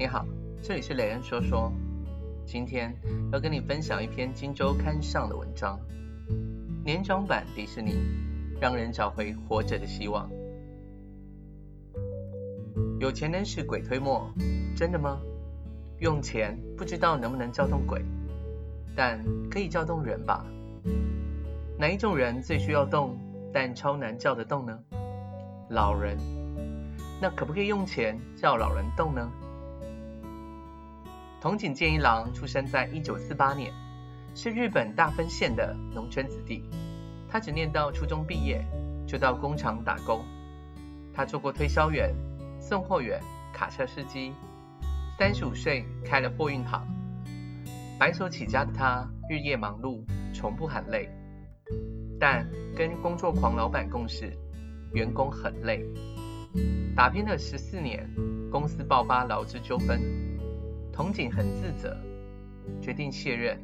你好，这里是雷恩说说。今天要跟你分享一篇《金周刊》上的文章。年长版迪士尼，让人找回活着的希望。有钱能使鬼推磨，真的吗？用钱不知道能不能叫动鬼，但可以叫动人吧？哪一种人最需要动，但超难叫得动呢？老人。那可不可以用钱叫老人动呢？筒井健一郎出生在一九四八年，是日本大分县的农村子弟。他只念到初中毕业，就到工厂打工。他做过推销员、送货员、卡车司机。三十五岁开了货运行。白手起家的他，日夜忙碌，从不喊累。但跟工作狂老板共事，员工很累。打拼了十四年，公司爆发劳资纠纷。筒井很自责，决定卸任。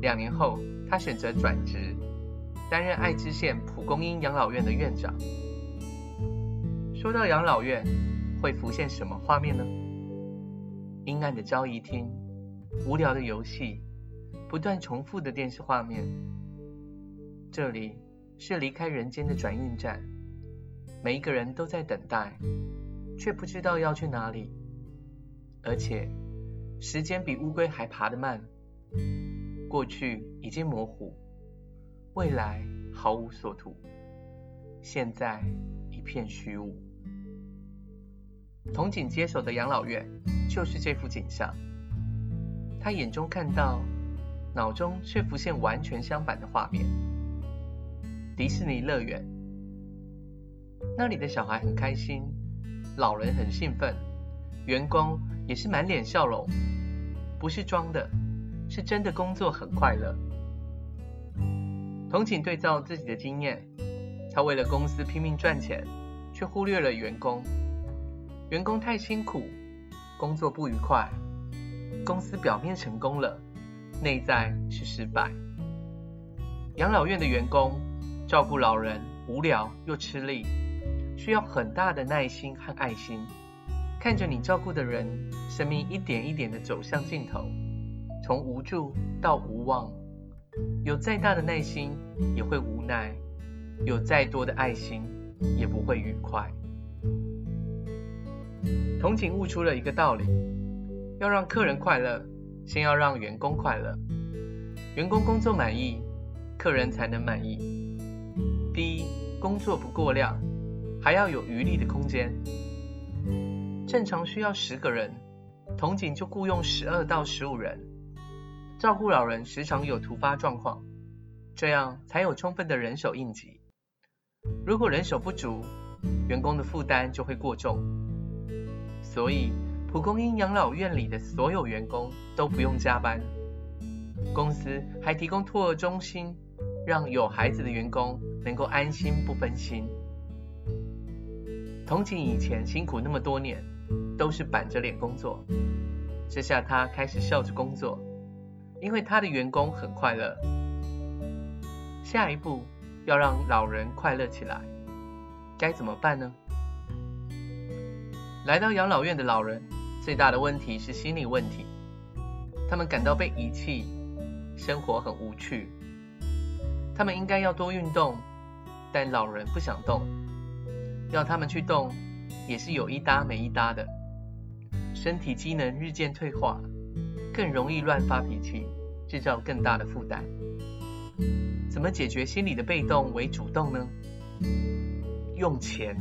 两年后，他选择转职，担任爱知县蒲公英养老院的院长。说到养老院，会浮现什么画面呢？阴暗的交易厅，无聊的游戏，不断重复的电视画面。这里是离开人间的转运站，每一个人都在等待，却不知道要去哪里。而且，时间比乌龟还爬得慢。过去已经模糊，未来毫无所图，现在一片虚无。筒井接手的养老院就是这幅景象。他眼中看到，脑中却浮现完全相反的画面。迪士尼乐园，那里的小孩很开心，老人很兴奋，员工。也是满脸笑容，不是装的，是真的工作很快乐。同情对照自己的经验，他为了公司拼命赚钱，却忽略了员工。员工太辛苦，工作不愉快，公司表面成功了，内在是失败。养老院的员工照顾老人无聊又吃力，需要很大的耐心和爱心。看着你照顾的人，生命一点一点的走向尽头，从无助到无望。有再大的耐心，也会无奈；有再多的爱心，也不会愉快。筒井悟出了一个道理：要让客人快乐，先要让员工快乐。员工工作满意，客人才能满意。第一，工作不过量，还要有余力的空间。正常需要十个人，筒井就雇佣十二到十五人，照顾老人时常有突发状况，这样才有充分的人手应急。如果人手不足，员工的负担就会过重。所以，蒲公英养老院里的所有员工都不用加班，公司还提供托儿中心，让有孩子的员工能够安心不分心。筒井以前辛苦那么多年。都是板着脸工作，这下他开始笑着工作，因为他的员工很快乐。下一步要让老人快乐起来，该怎么办呢？来到养老院的老人，最大的问题是心理问题，他们感到被遗弃，生活很无趣。他们应该要多运动，但老人不想动，要他们去动。也是有一搭没一搭的，身体机能日渐退化，更容易乱发脾气，制造更大的负担。怎么解决心理的被动为主动呢？用钱。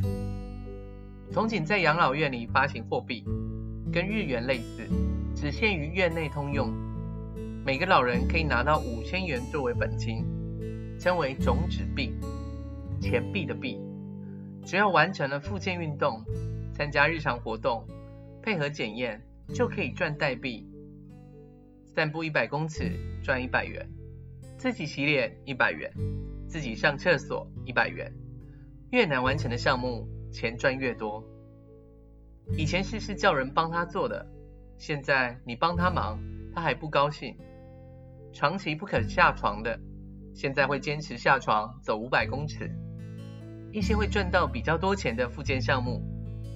筒井在养老院里发行货币，跟日元类似，只限于院内通用。每个老人可以拿到五千元作为本金，称为种子币，钱币的币。只要完成了复健运动，参加日常活动，配合检验，就可以赚代币。散步一百公尺赚一百元，自己洗脸一百元，自己上厕所一百元。越难完成的项目，钱赚越多。以前事事叫人帮他做的，现在你帮他忙，他还不高兴。长期不肯下床的，现在会坚持下床走五百公尺。一些会赚到比较多钱的复健项目，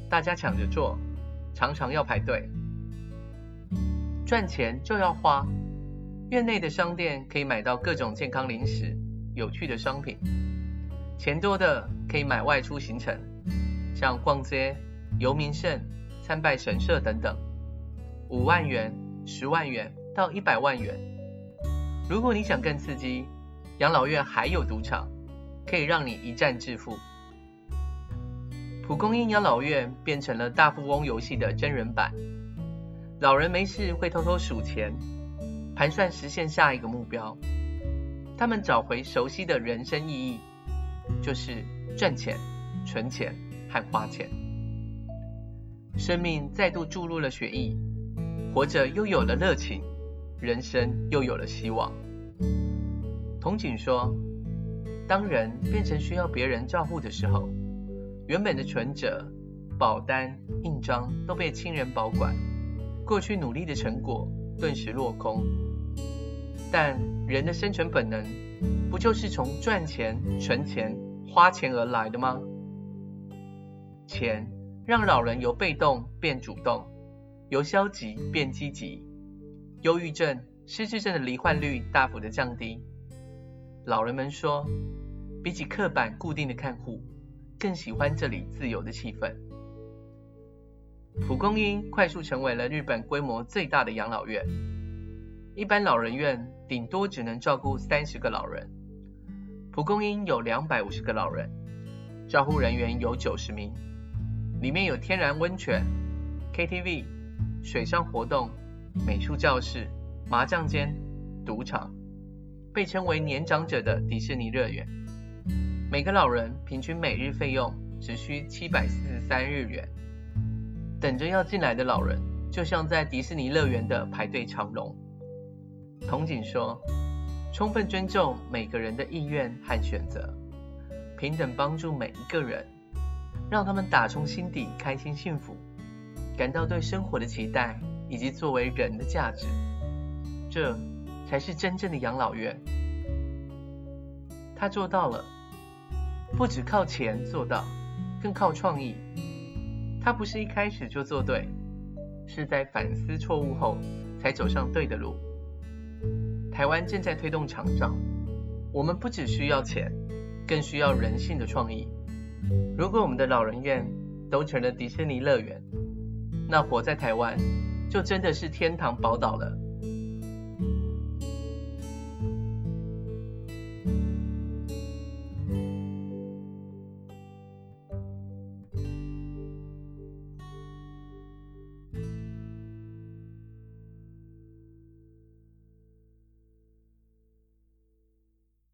大家抢着做，常常要排队。赚钱就要花，院内的商店可以买到各种健康零食、有趣的商品。钱多的可以买外出行程，像逛街、游名胜、参拜神社等等。五万元、十万元到一百万元。如果你想更刺激，养老院还有赌场，可以让你一战致富。蒲公英养老院变成了大富翁游戏的真人版。老人没事会偷偷数钱，盘算实现下一个目标。他们找回熟悉的人生意义，就是赚钱、存钱和花钱。生命再度注入了血液，活着又有了热情，人生又有了希望。童景说，当人变成需要别人照顾的时候，原本的存折、保单、印章都被亲人保管。过去努力的成果顿时落空，但人的生存本能不就是从赚钱、存钱、花钱而来的吗？钱让老人由被动变主动，由消极变积极，忧郁症、失智症的罹患率大幅的降低。老人们说，比起刻板固定的看护，更喜欢这里自由的气氛。蒲公英快速成为了日本规模最大的养老院。一般老人院顶多只能照顾三十个老人，蒲公英有两百五十个老人，照护人员有九十名，里面有天然温泉、KTV、水上活动、美术教室、麻将间、赌场，被称为年长者的迪士尼乐园。每个老人平均每日费用只需七百四十三日元。等着要进来的老人，就像在迪士尼乐园的排队长龙。童景说：“充分尊重每个人的意愿和选择，平等帮助每一个人，让他们打从心底开心幸福，感到对生活的期待以及作为人的价值，这才是真正的养老院。”他做到了，不只靠钱做到，更靠创意。他不是一开始就做对，是在反思错误后才走上对的路。台湾正在推动长照，我们不只需要钱，更需要人性的创意。如果我们的老人院都成了迪士尼乐园，那活在台湾就真的是天堂宝岛了。